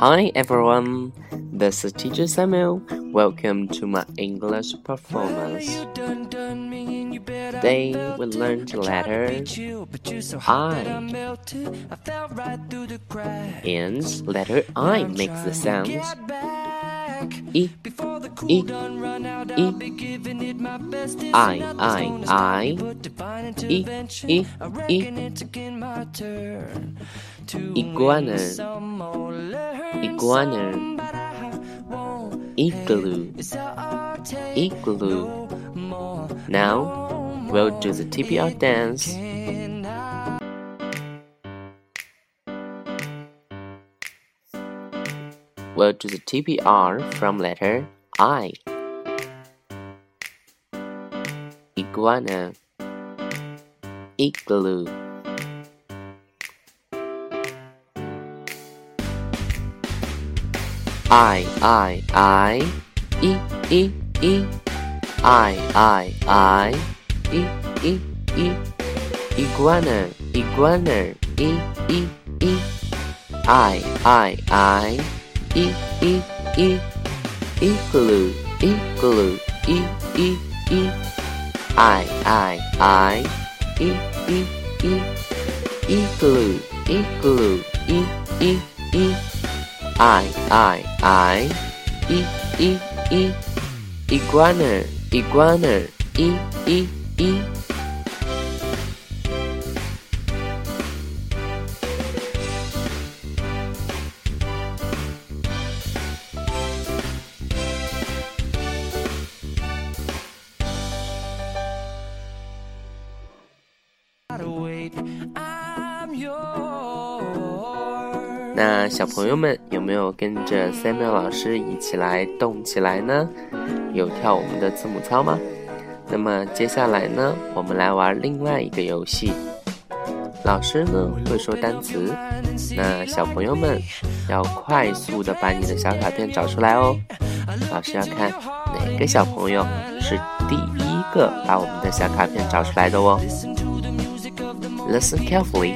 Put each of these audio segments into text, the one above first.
Hi everyone, this is Teacher Samuel. Welcome to my English performance. Today we learn the letter I. And letter I makes the sound E, E, E, I, I, I, E, E, E. Iguana, iguana, igloo, igloo. Now we'll do the TPR dance. We'll do the TPR from letter I. Iguana, igloo. I, I, I, E, E, E, I, I, I, E, E, E, iguana, iguana, E, E, E, I, I, I, E, E, E, igloo, igloo, E, E, E, I, I, I, E, E, E, igloo, igloo, E, E, E. I, I, I, E, E, E, iguana, iguana, E, E, E. 那小朋友们有没有跟着 Samuel 老师一起来动起来呢？有跳我们的字母操吗？那么接下来呢，我们来玩另外一个游戏。老师呢会说单词，那小朋友们要快速的把你的小卡片找出来哦。老师要看哪个小朋友是第一个把我们的小卡片找出来的哦。Listen carefully.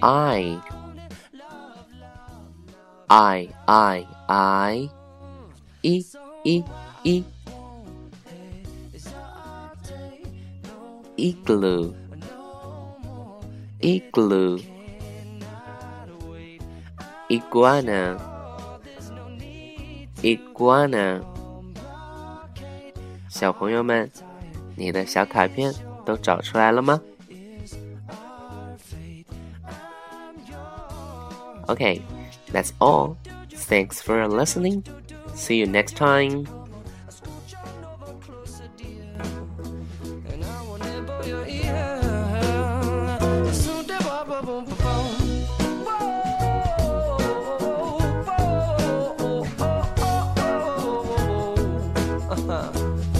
I I I I 一一一 igloo igloo iguana iguana 小朋友们，你的小卡片都找出来了吗？？Okay, that's all. Thanks for listening. See you next time. Scooch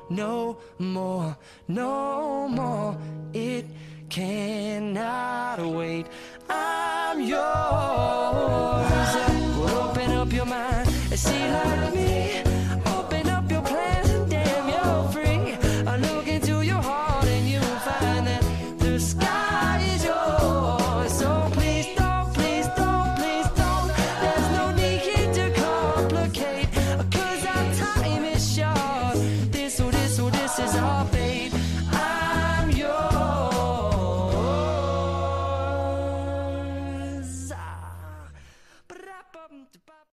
no more, no more. It cannot wait.